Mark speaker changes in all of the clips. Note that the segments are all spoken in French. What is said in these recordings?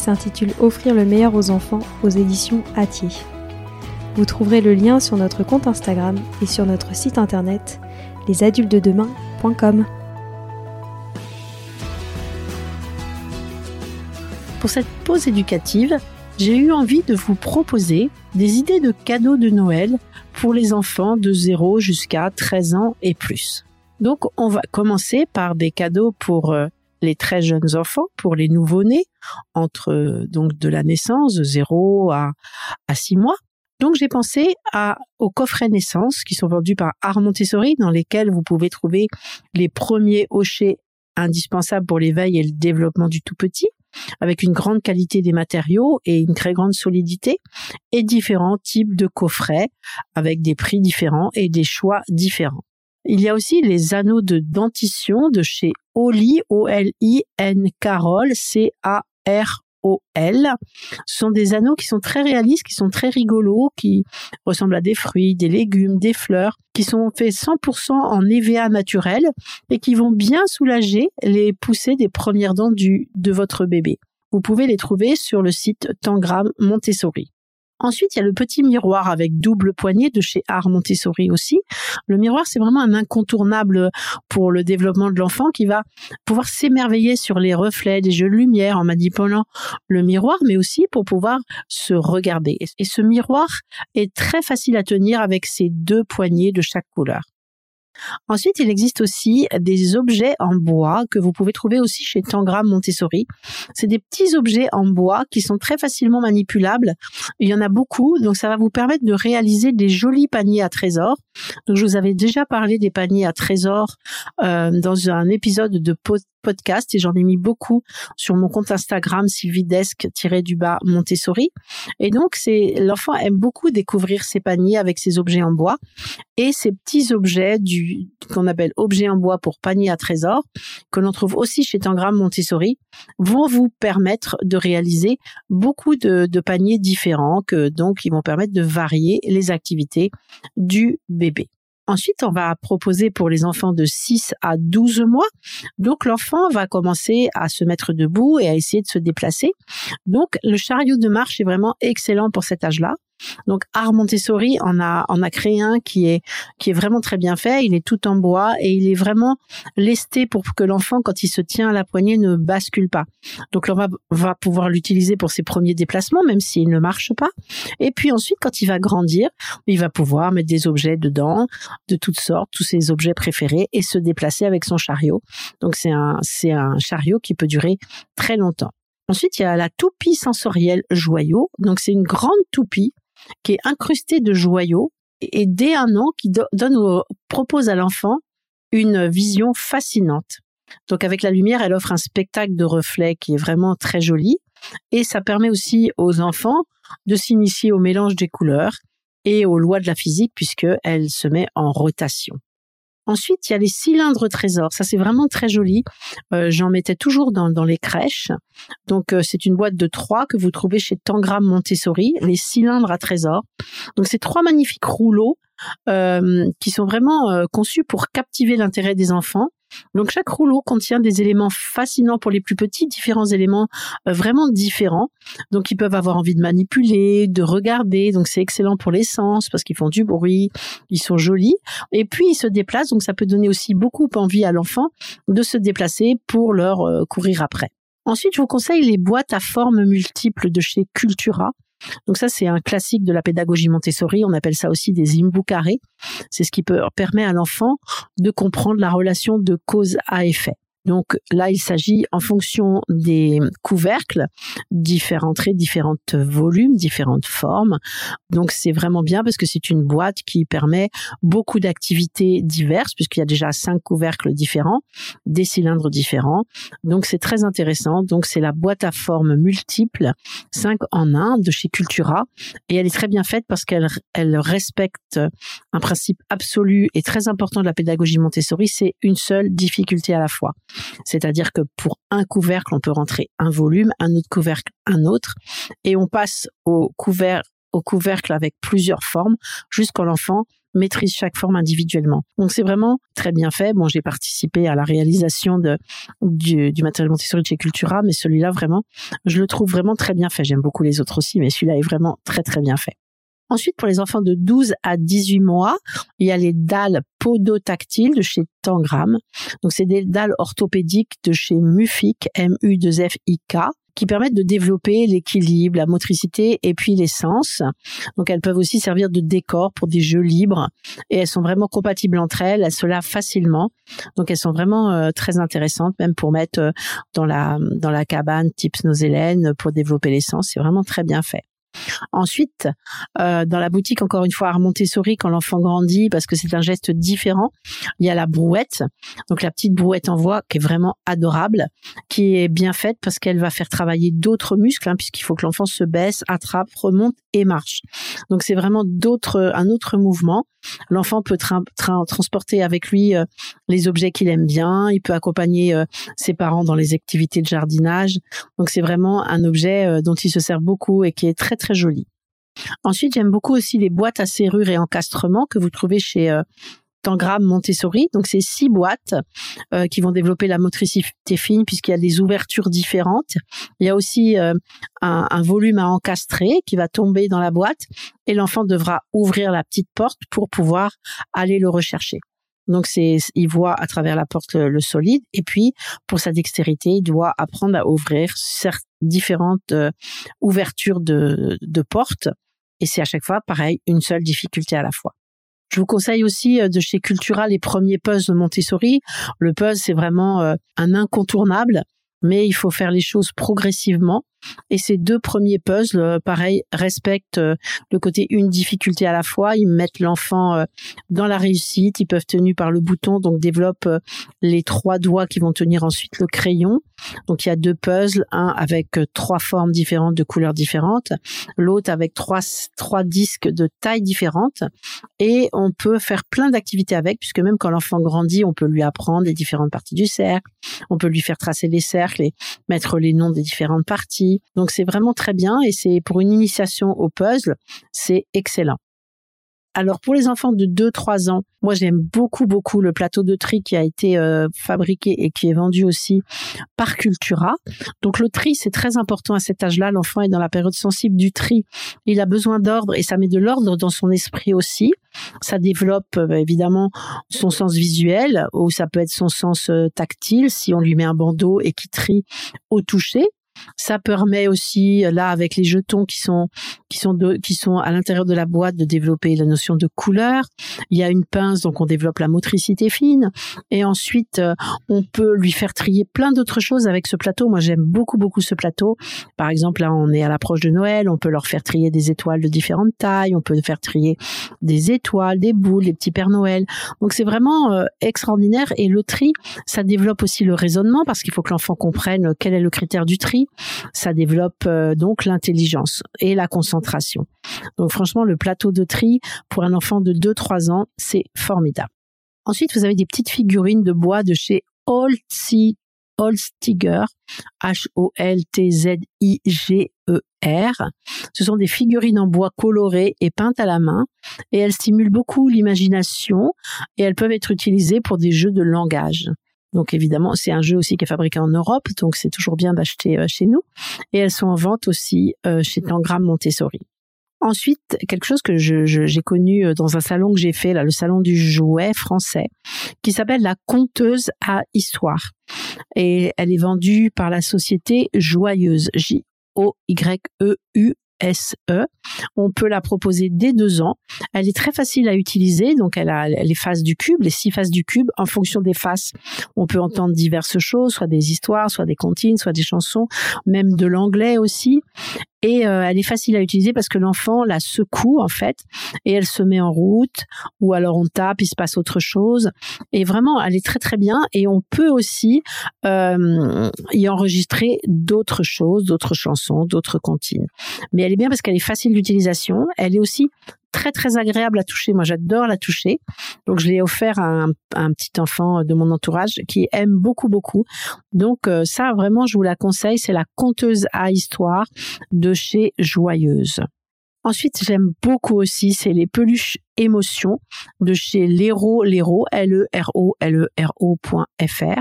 Speaker 1: s'intitule Offrir le meilleur aux enfants aux éditions Atier. Vous trouverez le lien sur notre compte Instagram et sur notre site internet lesadultesdedemain.com.
Speaker 2: Pour cette pause éducative, j'ai eu envie de vous proposer des idées de cadeaux de Noël pour les enfants de 0 jusqu'à 13 ans et plus. Donc on va commencer par des cadeaux pour euh, les très jeunes enfants, pour les nouveau-nés, entre donc de la naissance, de 0 à, à 6 mois. Donc j'ai pensé à, aux coffrets naissance qui sont vendus par Art Montessori, dans lesquels vous pouvez trouver les premiers hochets indispensables pour l'éveil et le développement du tout petit, avec une grande qualité des matériaux et une très grande solidité, et différents types de coffrets avec des prix différents et des choix différents. Il y a aussi les anneaux de dentition de chez Oli, O-L-I-N C-A-R-O-L. Ce sont des anneaux qui sont très réalistes, qui sont très rigolos, qui ressemblent à des fruits, des légumes, des fleurs, qui sont faits 100% en EVA naturel et qui vont bien soulager les poussées des premières dents du, de votre bébé. Vous pouvez les trouver sur le site Tangram Montessori. Ensuite, il y a le petit miroir avec double poignée de chez Art Montessori aussi. Le miroir, c'est vraiment un incontournable pour le développement de l'enfant qui va pouvoir s'émerveiller sur les reflets des jeux de lumière en manipulant le miroir, mais aussi pour pouvoir se regarder. Et ce miroir est très facile à tenir avec ses deux poignées de chaque couleur. Ensuite, il existe aussi des objets en bois que vous pouvez trouver aussi chez Tangram Montessori. C'est des petits objets en bois qui sont très facilement manipulables. Il y en a beaucoup, donc ça va vous permettre de réaliser des jolis paniers à trésors. Donc, je vous avais déjà parlé des paniers à trésors euh, dans un épisode de podcast et j'en ai mis beaucoup sur mon compte Instagram sylvidesque-du-bas Montessori. Et donc, l'enfant aime beaucoup découvrir ces paniers avec ces objets en bois et ces petits objets qu'on appelle objets en bois pour panier à trésors que l'on trouve aussi chez Tangram Montessori vont vous permettre de réaliser beaucoup de, de paniers différents que donc ils vont permettre de varier les activités du bébé. Ensuite, on va proposer pour les enfants de 6 à 12 mois. Donc, l'enfant va commencer à se mettre debout et à essayer de se déplacer. Donc, le chariot de marche est vraiment excellent pour cet âge-là. Donc Art Montessori en a en a créé un qui est qui est vraiment très bien fait. Il est tout en bois et il est vraiment lesté pour que l'enfant quand il se tient à la poignée ne bascule pas. Donc on va va pouvoir l'utiliser pour ses premiers déplacements même s'il ne marche pas. Et puis ensuite quand il va grandir, il va pouvoir mettre des objets dedans de toutes sortes, tous ses objets préférés et se déplacer avec son chariot. Donc c'est un c'est un chariot qui peut durer très longtemps. Ensuite, il y a la toupie sensorielle joyau. Donc, c'est une grande toupie qui est incrusté de joyaux et dès un an qui donne propose à l'enfant une vision fascinante. Donc avec la lumière, elle offre un spectacle de reflets qui est vraiment très joli et ça permet aussi aux enfants de s'initier au mélange des couleurs et aux lois de la physique puisque elle se met en rotation. Ensuite, il y a les cylindres trésors. Ça, c'est vraiment très joli. Euh, j'en mettais toujours dans, dans les crèches. Donc, euh, c'est une boîte de trois que vous trouvez chez Tangram Montessori, les cylindres à trésors. Donc, c'est trois magnifiques rouleaux euh, qui sont vraiment conçus pour captiver l'intérêt des enfants. Donc chaque rouleau contient des éléments fascinants pour les plus petits, différents éléments euh, vraiment différents. Donc ils peuvent avoir envie de manipuler, de regarder. Donc c'est excellent pour les sens parce qu'ils font du bruit, ils sont jolis. Et puis ils se déplacent, donc ça peut donner aussi beaucoup envie à l'enfant de se déplacer pour leur euh, courir après. Ensuite, je vous conseille les boîtes à formes multiples de chez Cultura. Donc ça, c'est un classique de la pédagogie Montessori. On appelle ça aussi des imbus carrés. C'est ce qui permet à l'enfant de comprendre la relation de cause à effet. Donc là, il s'agit en fonction des couvercles, différents traits, différentes volumes, différentes formes. Donc c'est vraiment bien parce que c'est une boîte qui permet beaucoup d'activités diverses puisqu'il y a déjà cinq couvercles différents, des cylindres différents. Donc c'est très intéressant. Donc c'est la boîte à forme multiple, 5 en 1 de chez Cultura et elle est très bien faite parce qu'elle elle respecte un principe absolu et très important de la pédagogie Montessori, c'est une seule difficulté à la fois. C'est-à-dire que pour un couvercle, on peut rentrer un volume, un autre couvercle, un autre, et on passe au couvercle, au couvercle avec plusieurs formes jusqu'à l'enfant maîtrise chaque forme individuellement. Donc c'est vraiment très bien fait. Bon, j'ai participé à la réalisation du, du matériel Montessori de chez Cultura, mais celui-là vraiment, je le trouve vraiment très bien fait. J'aime beaucoup les autres aussi, mais celui-là est vraiment très très bien fait. Ensuite, pour les enfants de 12 à 18 mois, il y a les dalles podotactiles de chez Tangram. Donc, c'est des dalles orthopédiques de chez Mufik, M-U-2-F-I-K qui permettent de développer l'équilibre, la motricité et puis les sens. Donc elles peuvent aussi servir de décor pour des jeux libres et elles sont vraiment compatibles entre elles, elles se lavent facilement. Donc elles sont vraiment euh, très intéressantes même pour mettre euh, dans la dans la cabane type Snozelen pour développer les sens, c'est vraiment très bien fait. Ensuite, euh, dans la boutique, encore une fois, à Montessori, quand l'enfant grandit, parce que c'est un geste différent, il y a la brouette. Donc la petite brouette en voix qui est vraiment adorable, qui est bien faite parce qu'elle va faire travailler d'autres muscles, hein, puisqu'il faut que l'enfant se baisse, attrape, remonte et marche. Donc c'est vraiment d'autres, un autre mouvement. L'enfant peut transporter avec lui euh, les objets qu'il aime bien. Il peut accompagner euh, ses parents dans les activités de jardinage. Donc c'est vraiment un objet dont il se sert beaucoup et qui est très très joli. Ensuite, j'aime beaucoup aussi les boîtes à serrure et encastrement que vous trouvez chez euh, Tangram Montessori. Donc, c'est six boîtes euh, qui vont développer la motricité fine puisqu'il y a des ouvertures différentes. Il y a aussi euh, un, volume à encastrer qui va tomber dans la boîte et l'enfant devra ouvrir la petite porte pour pouvoir aller le rechercher. Donc c'est, il voit à travers la porte le, solide. Et puis pour sa dextérité, il doit apprendre à ouvrir différentes euh, ouvertures de, de portes. Et c'est à chaque fois pareil, une seule difficulté à la fois. Je vous conseille aussi euh, de chez Cultura les premiers puzzles de Montessori. Le puzzle, c'est vraiment euh, un incontournable, mais il faut faire les choses progressivement. Et ces deux premiers puzzles, euh, pareil, respectent euh, le côté une difficulté à la fois. Ils mettent l'enfant euh, dans la réussite. Ils peuvent tenir par le bouton, donc développent les trois doigts qui vont tenir ensuite le crayon. Donc il y a deux puzzles, un avec trois formes différentes, de couleurs différentes, l'autre avec trois trois disques de taille différentes. Et on peut faire plein d'activités avec, puisque même quand l'enfant grandit, on peut lui apprendre les différentes parties du cercle. On peut lui faire tracer les cercles et mettre les noms des différentes parties donc c'est vraiment très bien et c'est pour une initiation au puzzle, c'est excellent. Alors pour les enfants de 2-3 ans, moi j'aime beaucoup beaucoup le plateau de tri qui a été euh, fabriqué et qui est vendu aussi par Cultura. Donc le tri c'est très important à cet âge-là. L'enfant est dans la période sensible du tri. Il a besoin d'ordre et ça met de l'ordre dans son esprit aussi. Ça développe euh, évidemment son sens visuel ou ça peut être son sens euh, tactile si on lui met un bandeau et qui trie au toucher. Ça permet aussi, là, avec les jetons qui sont, qui sont, qui sont à l'intérieur de la boîte, de développer la notion de couleur. Il y a une pince, donc on développe la motricité fine. Et ensuite, euh, on peut lui faire trier plein d'autres choses avec ce plateau. Moi, j'aime beaucoup, beaucoup ce plateau. Par exemple, là, on est à l'approche de Noël. On peut leur faire trier des étoiles de différentes tailles. On peut faire trier des étoiles, des boules, des petits Pères Noël. Donc, c'est vraiment euh, extraordinaire. Et le tri, ça développe aussi le raisonnement parce qu'il faut que l'enfant comprenne quel est le critère du tri. Ça développe euh, donc l'intelligence et la concentration. Donc franchement, le plateau de tri pour un enfant de 2-3 ans, c'est formidable. Ensuite, vous avez des petites figurines de bois de chez Holstiger, H-O-L-T-Z-I-G-E-R. Ce sont des figurines en bois colorées et peintes à la main et elles stimulent beaucoup l'imagination et elles peuvent être utilisées pour des jeux de langage. Donc évidemment, c'est un jeu aussi qui est fabriqué en Europe, donc c'est toujours bien d'acheter euh, chez nous. Et elles sont en vente aussi euh, chez Tangram Montessori. Ensuite, quelque chose que j'ai connu euh, dans un salon que j'ai fait, là, le salon du jouet français, qui s'appelle la conteuse à histoire. Et elle est vendue par la société Joyeuse, J-O-Y-E-U SE. On peut la proposer dès deux ans. Elle est très facile à utiliser, donc elle a les faces du cube, les six faces du cube. En fonction des faces, on peut entendre diverses choses, soit des histoires, soit des comptines, soit des chansons, même de l'anglais aussi et euh, elle est facile à utiliser parce que l'enfant la secoue en fait et elle se met en route ou alors on tape il se passe autre chose. Et vraiment elle est très très bien. Et on peut aussi euh, y enregistrer d'autres choses d'autres chansons d'autres comptines mais elle est bien parce qu'elle est facile d'utilisation. Elle est aussi très très agréable à toucher. Moi, j'adore la toucher. Donc, je l'ai offert à un, petit enfant de mon entourage qui aime beaucoup beaucoup. Donc, euh, ça, vraiment, je vous la conseille. C'est la conteuse à histoire de chez Joyeuse. Ensuite, j'aime beaucoup aussi, c'est les peluches émotions de chez Lero, Lero, L-E-R-O, L-E-R-O.fr.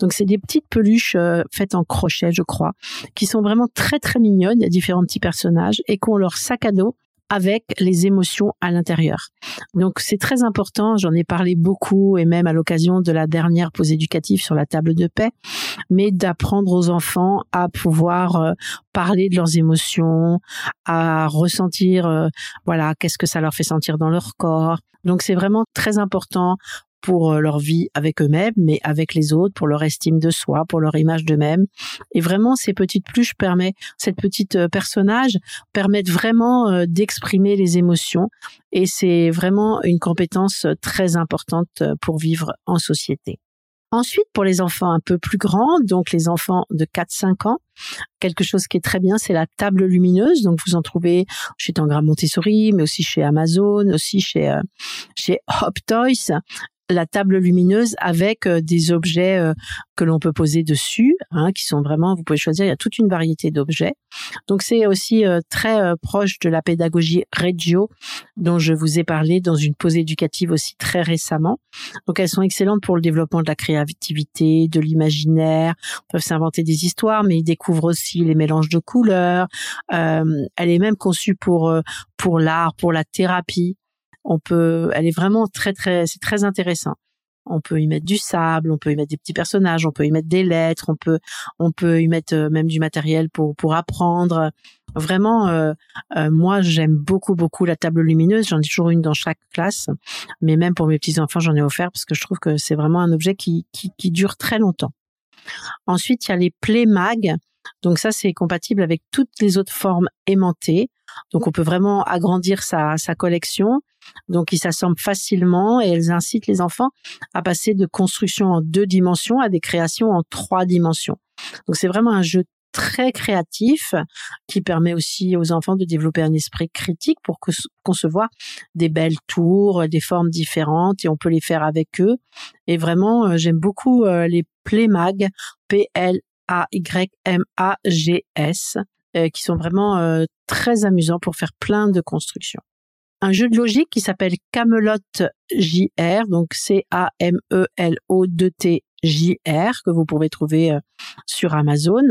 Speaker 2: Donc, c'est des petites peluches euh, faites en crochet, je crois, qui sont vraiment très, très mignonnes. Il y a différents petits personnages et qui ont leur sac à dos avec les émotions à l'intérieur. Donc c'est très important, j'en ai parlé beaucoup et même à l'occasion de la dernière pause éducative sur la table de paix, mais d'apprendre aux enfants à pouvoir euh, parler de leurs émotions, à ressentir euh, voilà, qu'est-ce que ça leur fait sentir dans leur corps. Donc c'est vraiment très important pour euh, leur vie avec eux-mêmes, mais avec les autres, pour leur estime de soi, pour leur image d'eux-mêmes. Et vraiment, ces petites pluches permettent, cette petite euh, personnage permettent vraiment euh, d'exprimer les émotions. Et c'est vraiment une compétence très importante pour vivre en société. Ensuite, pour les enfants un peu plus grands, donc les enfants de 4-5 ans, quelque chose qui est très bien, c'est la table lumineuse. Donc, vous en trouvez chez Tangram Montessori, mais aussi chez Amazon, aussi chez, chez Hop Toys la table lumineuse avec euh, des objets euh, que l'on peut poser dessus, hein, qui sont vraiment, vous pouvez choisir, il y a toute une variété d'objets. Donc c'est aussi euh, très proche de la pédagogie Reggio, dont je vous ai parlé dans une pause éducative aussi très récemment. Donc elles sont excellentes pour le développement de la créativité, de l'imaginaire, peuvent s'inventer des histoires, mais ils découvrent aussi les mélanges de couleurs. elle est même conçue pour pour l'art, pour la thérapie. On peut, elle est vraiment très très, c'est très intéressant. On peut y mettre du sable, on peut y mettre des petits personnages, on peut y mettre des lettres, on peut, on peut y mettre euh, même du matériel pour pour apprendre. Vraiment, euh, euh, moi j'aime beaucoup beaucoup la table lumineuse. J'en ai toujours une dans chaque classe, mais même pour mes petits enfants j'en ai offert parce que je trouve que c'est vraiment un objet qui, qui qui dure très longtemps. Ensuite il y a les play mag. Donc ça c'est compatible avec toutes les autres formes aimantées. Donc on peut vraiment agrandir sa, sa collection. Donc ils s'assemblent facilement et elles incitent les enfants à passer de construction en deux dimensions à des créations en trois dimensions. Donc c'est vraiment un jeu très créatif qui permet aussi aux enfants de développer un esprit critique pour concevoir des belles tours, des formes différentes et on peut les faire avec eux. Et vraiment, euh, j'aime beaucoup euh, les Playmag, P-L-A-Y-M-A-G-S, qui sont vraiment très amusants pour faire plein de constructions un jeu de logique qui s'appelle Camelot JR, donc C-A-M-E-L-O-T-J-R, que vous pouvez trouver euh, sur Amazon.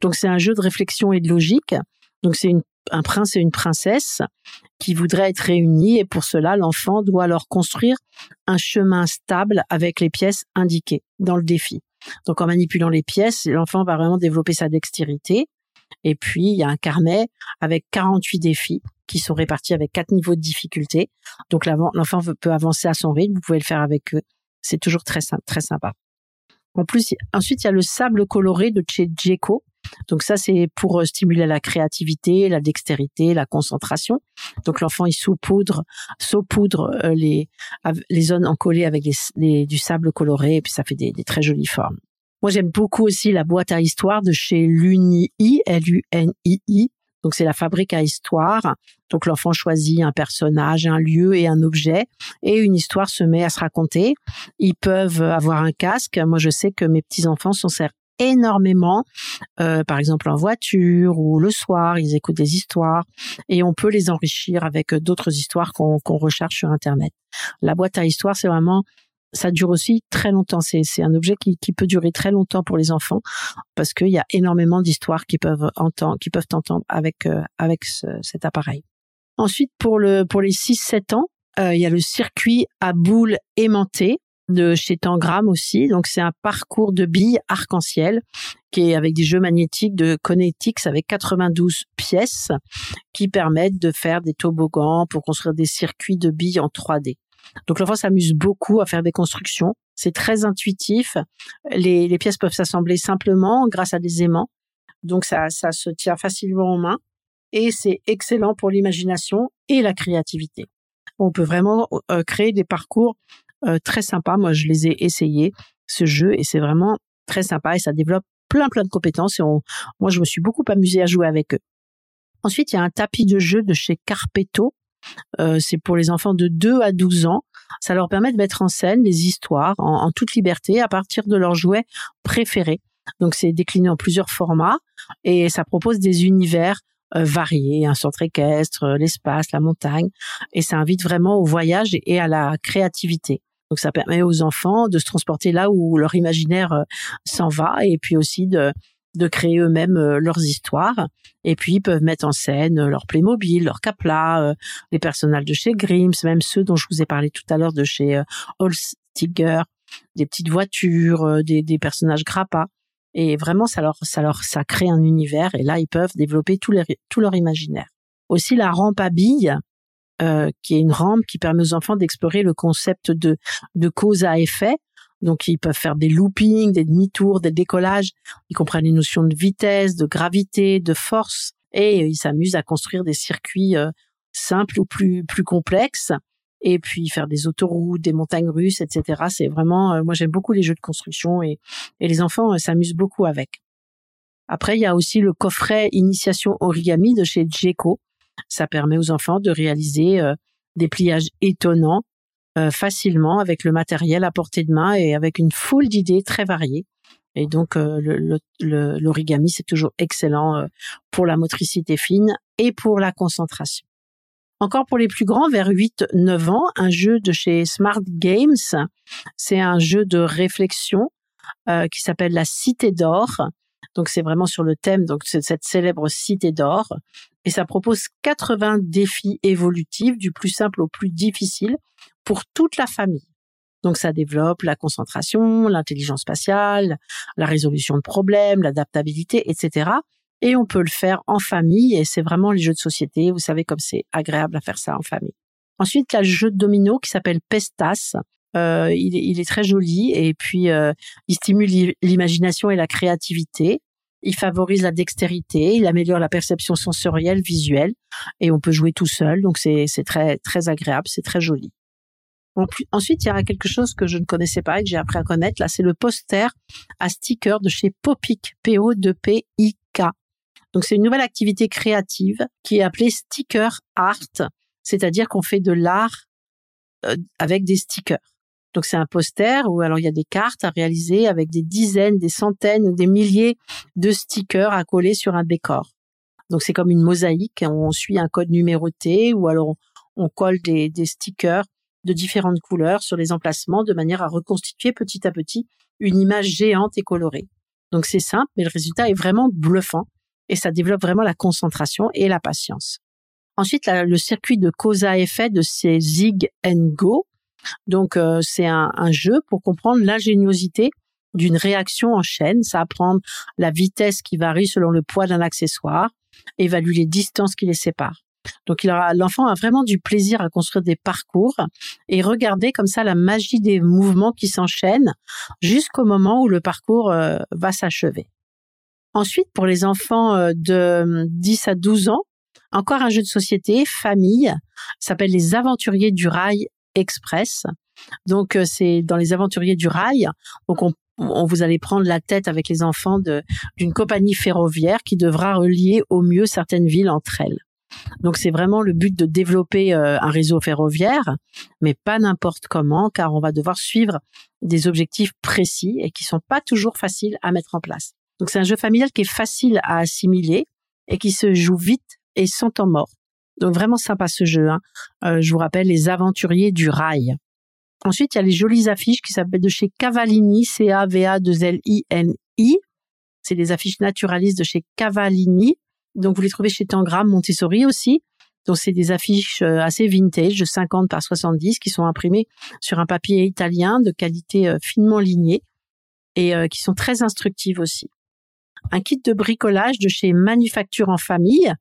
Speaker 2: Donc c'est un jeu de réflexion et de logique. Donc c'est un prince et une princesse qui voudraient être réunis et pour cela l'enfant doit leur construire un chemin stable avec les pièces indiquées dans le défi. Donc en manipulant les pièces, l'enfant va vraiment développer sa dextérité. Et puis il y a un carnet avec 48 défis qui sont répartis avec quatre niveaux de difficulté. Donc l'enfant peut avancer à son rythme, vous pouvez le faire avec eux. C'est toujours très très sympa. En plus, ensuite il y a le sable coloré de chez Djeco. Donc ça c'est pour euh, stimuler la créativité, la dextérité, la concentration. Donc l'enfant il saupoudre saupoudre euh, les les zones encollées avec du sable coloré et puis ça fait des très jolies formes. Moi j'aime beaucoup aussi la boîte à histoire de chez Lunii L U N I I Donc c'est la fabrique à histoire. Donc l'enfant choisit un personnage, un lieu et un objet et une histoire se met à se raconter. Ils peuvent avoir un casque. Moi je sais que mes petits enfants s'en servent énormément, euh, par exemple en voiture ou le soir, ils écoutent des histoires et on peut les enrichir avec d'autres histoires qu'on recherche sur Internet. La boîte à histoires, c'est vraiment ça dure aussi très longtemps. C'est, c'est un objet qui, qui, peut durer très longtemps pour les enfants parce qu'il y a énormément d'histoires qui peuvent entendre, qui peuvent entendre avec euh, avec cet appareil. Ensuite, pour le pour les 6-7 ans, euh, il y a le circuit à boules aimantées de chez Tangram aussi. Donc c'est un parcours de billes arc-en-ciel qui est avec des jeux magnétiques de Connectix avec 92 pièces qui permettent de faire des toboggans pour construire des circuits de billes en 3D. Donc l'enfant s'amuse beaucoup à faire des constructions. C'est très intuitif. Les, les pièces peuvent s'assembler simplement grâce à des aimants. Donc ça, ça se tient facilement en main. Et c'est excellent pour l'imagination et la créativité. On peut vraiment euh, créer des parcours euh, très sympas. Moi, je les ai essayés, ce jeu, et c'est vraiment très sympa et ça développe plein plein de compétences. Et moi, je me suis beaucoup amusée à jouer avec eux. Ensuite, il y a un tapis de jeu de chez Carpeto euh, c'est pour les enfants de 2 à 12 ans. Ça leur permet de mettre en scène des histoires en, toute liberté à partir de leurs jouets préférés. Donc c'est décliné en plusieurs formats et ça propose des univers euh, variés, un centre équestre, euh, l'espace, la montagne, et ça invite vraiment au voyage et à la créativité. Donc ça permet aux enfants de se transporter là où leur imaginaire s'en va et puis aussi de, de créer eux-mêmes euh, leurs histoires. Et puis, ils peuvent mettre en scène euh, leur Playmobil, leur Capla, euh, les personnages de chez Grimm, même ceux dont je vous ai parlé tout à l'heure de chez Holstiger, des petites voitures, des, des personnages grappa. Et vraiment, ça leur, ça leur, ça crée un univers. Et là, ils peuvent développer tout, tout leur imaginaire. Aussi, la rampe à billes, euh, qui est une rampe qui permet aux enfants d'explorer le concept de, de cause à effet. Donc ils peuvent faire des loopings, des demi-tours, des décollages. Ils comprennent les notions de vitesse, de gravité, de force, et ils s'amusent à construire des circuits euh, simples ou plus plus complexes. Et puis faire des autoroutes, des montagnes russes, etc. C'est vraiment, euh, moi j'aime beaucoup les jeux de construction et, les enfants euh, s'amusent beaucoup avec. Après, il y a aussi le coffret initiation origami de chez Jeco. Ça permet aux enfants de réaliser des pliages étonnants euh, facilement avec le matériel à portée de main et avec une foule d'idées très variées. Et donc euh, l'origami, c'est toujours excellent euh, pour la motricité fine et pour la concentration. Encore pour les plus grands, vers 8-9 ans, un jeu de chez Smart Games, c'est un jeu de réflexion qui s'appelle la Cité d'or. Donc c'est vraiment sur le thème donc cette célèbre Cité d'or et ça propose 80 défis évolutifs du plus simple au plus difficile pour toute la famille. Donc ça développe la concentration, l'intelligence spatiale, la résolution de problèmes, l'adaptabilité, etc. Et on peut le faire en famille et c'est vraiment les jeux de société. Vous savez comme c'est agréable à faire ça en famille. Ensuite, il y a le jeu de domino qui s'appelle Pestas. Euh, il, est, il, est, très joli et puis euh, il stimule l'imagination et la créativité. Il favorise la dextérité, il améliore la perception sensorielle, visuelle, et on peut jouer tout seul, donc c'est très très agréable, c'est très joli. Ensuite, il y a quelque chose que je ne connaissais pas et que j'ai appris à connaître. Là, c'est le poster à sticker de chez Popic, P-O-D-P-I-K. Donc, c'est une nouvelle activité créative qui est appelée sticker art, c'est-à-dire qu'on fait de l'art euh, avec des stickers. Donc, c'est un poster où alors il y a des cartes à réaliser avec des dizaines, des centaines, des milliers de stickers à coller sur un décor. Donc, c'est comme une mosaïque. On suit un code numéroté ou alors on colle des stickers de différentes couleurs sur les emplacements de manière à reconstituer petit à petit une image géante et colorée. Donc c'est simple, mais le résultat est vraiment bluffant et ça développe vraiment la concentration et la patience. Ensuite, le circuit de cause à effet de ces Zig and Go. Donc euh, c'est un, un, jeu pour comprendre l'ingéniosité d'une réaction en chaîne. Ça apprend la vitesse qui varie selon le poids d'un accessoire, évalue les distances qui les séparent. Donc l'enfant a vraiment du plaisir à construire des parcours et regarder comme ça la magie des mouvements qui s'enchaînent jusqu'au moment où le parcours euh, va s'achever. Ensuite, pour les enfants euh, de 10 à 12 ans, encore un jeu de société, famille, s'appelle les Aventuriers du Rail Express. Donc euh, c'est dans les Aventuriers du Rail. Donc on on vous allez prendre la tête avec les enfants d'une compagnie ferroviaire qui devra relier au mieux certaines villes entre elles. Donc c'est vraiment le but de développer euh, un réseau ferroviaire, mais pas n'importe comment, car on va devoir suivre des objectifs précis et qui sont pas toujours faciles à mettre en place. Donc c'est un jeu familial qui est facile à assimiler et qui se joue vite et sans temps mort. Donc vraiment sympa ce jeu. Hein. Euh, je vous rappelle les aventuriers du rail. Ensuite, il y a les jolies affiches qui s'appellent de chez Cavallini, C-A-V-A-2-L-I-N-I. C'est les affiches naturalistes de chez Cavallini. Donc, vous les trouvez chez Tangram, Montessori aussi. Donc, c'est des affiches euh, assez vintage de 50 par 70 qui sont imprimées sur un papier italien de qualité euh, finement lignée et euh, qui sont très instructives aussi. Un kit de bricolage de chez Manufacture en famille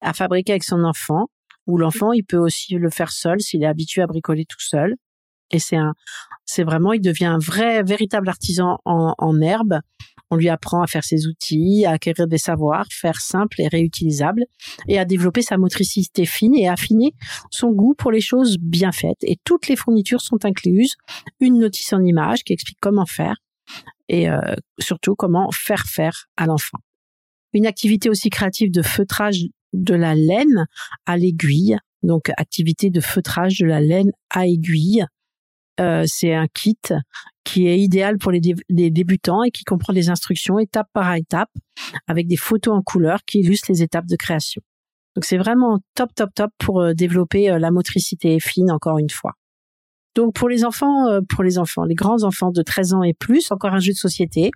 Speaker 2: à fabriquer avec son enfant, où l'enfant, il peut aussi le faire seul s'il est habitué à bricoler tout seul. Et c'est un, c'est vraiment, il devient un vrai, véritable artisan en, en herbe on lui apprend à faire ses outils, à acquérir des savoirs, faire simple et réutilisable, et à développer sa motricité fine et affiner son goût pour les choses bien faites. Et toutes les fournitures sont incluses. Une notice en image qui explique comment faire et euh, surtout comment faire faire à l'enfant. Une activité aussi créative de feutrage de la laine à l'aiguille. Donc activité de feutrage de la laine à aiguille euh, c'est un kit qui est idéal pour les, débutants et qui comprend des instructions étape par étape avec des photos en couleur qui illustrent les étapes de création. Donc c'est vraiment top, top, top pour euh, développer euh, la motricité fine encore une fois. Donc pour les enfants, pour les enfants, les grands enfants de 13 ans et plus, encore un jeu de société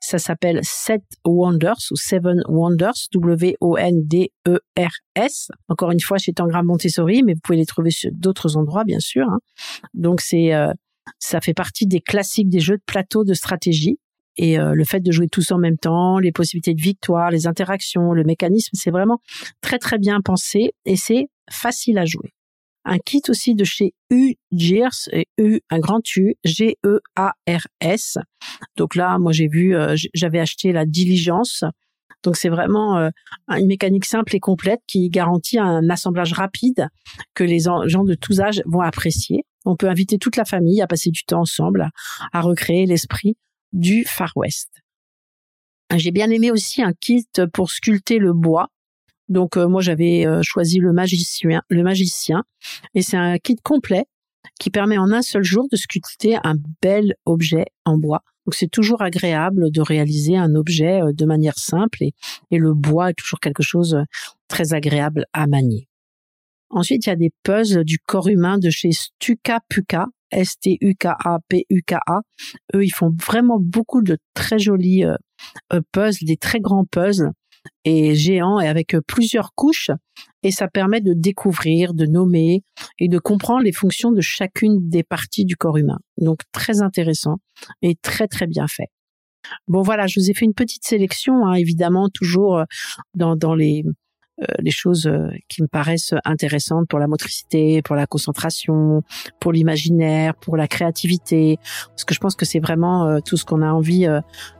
Speaker 2: ça s'appelle Set Wonders ou Seven Wonders, W-O-N-D-E-R-S. Encore une fois, chez Tangram Montessori, mais vous pouvez les trouver sur d'autres endroits, bien sûr. Hein. Donc, c'est, euh, ça fait partie des classiques des jeux de plateau de stratégie. Et euh, le fait de jouer tous en même temps, les possibilités de victoire, les interactions, le mécanisme, c'est vraiment très très bien pensé et c'est facile à jouer un kit aussi de chez U Gears et U un grand U G E A R S. Donc là, moi j'ai vu, euh, j'avais acheté la diligence. Donc c'est vraiment euh, une mécanique simple et complète qui garantit un assemblage rapide que les gens de tous âges vont apprécier. On peut inviter toute la famille à passer du temps ensemble, à recréer l'esprit du Far West. J'ai bien aimé aussi un kit pour sculpter le bois donc euh, moi j'avais euh, choisi le magicien, le magicien, et c'est un kit complet qui permet en un seul jour de sculpter un bel objet en bois. Donc c'est toujours agréable de réaliser un objet euh, de manière simple et, le bois est toujours quelque chose très agréable à manier. Ensuite, il y a des puzzles du corps humain de chez Stuka Puka, S-T-U-K-A-P-U-K-A. Eux, ils font vraiment beaucoup de très jolis puzzles, des très grands puzzles et géant et avec plusieurs couches et ça permet de découvrir, de nommer et de comprendre les fonctions de chacune des parties du corps humain. Donc très intéressant et très très bien fait. Bon voilà, je vous ai fait une petite sélection, hein, évidemment toujours dans, dans les euh, les choses euh, qui me paraissent intéressantes pour la motricité, pour la concentration, pour l'imaginaire, pour la créativité. Parce que je pense que c'est vraiment euh, tout ce qu'on a envie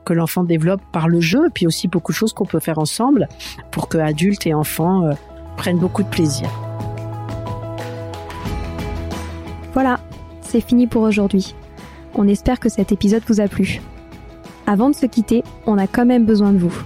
Speaker 2: que l'enfant développe par le jeu, puis aussi beaucoup de choses qu'on peut faire ensemble pour que adultes et enfants prennent beaucoup de plaisir.
Speaker 1: Voilà, c'est fini pour aujourd'hui. On espère que cet épisode vous a plu. Avant de se quitter, on a quand même besoin de vous.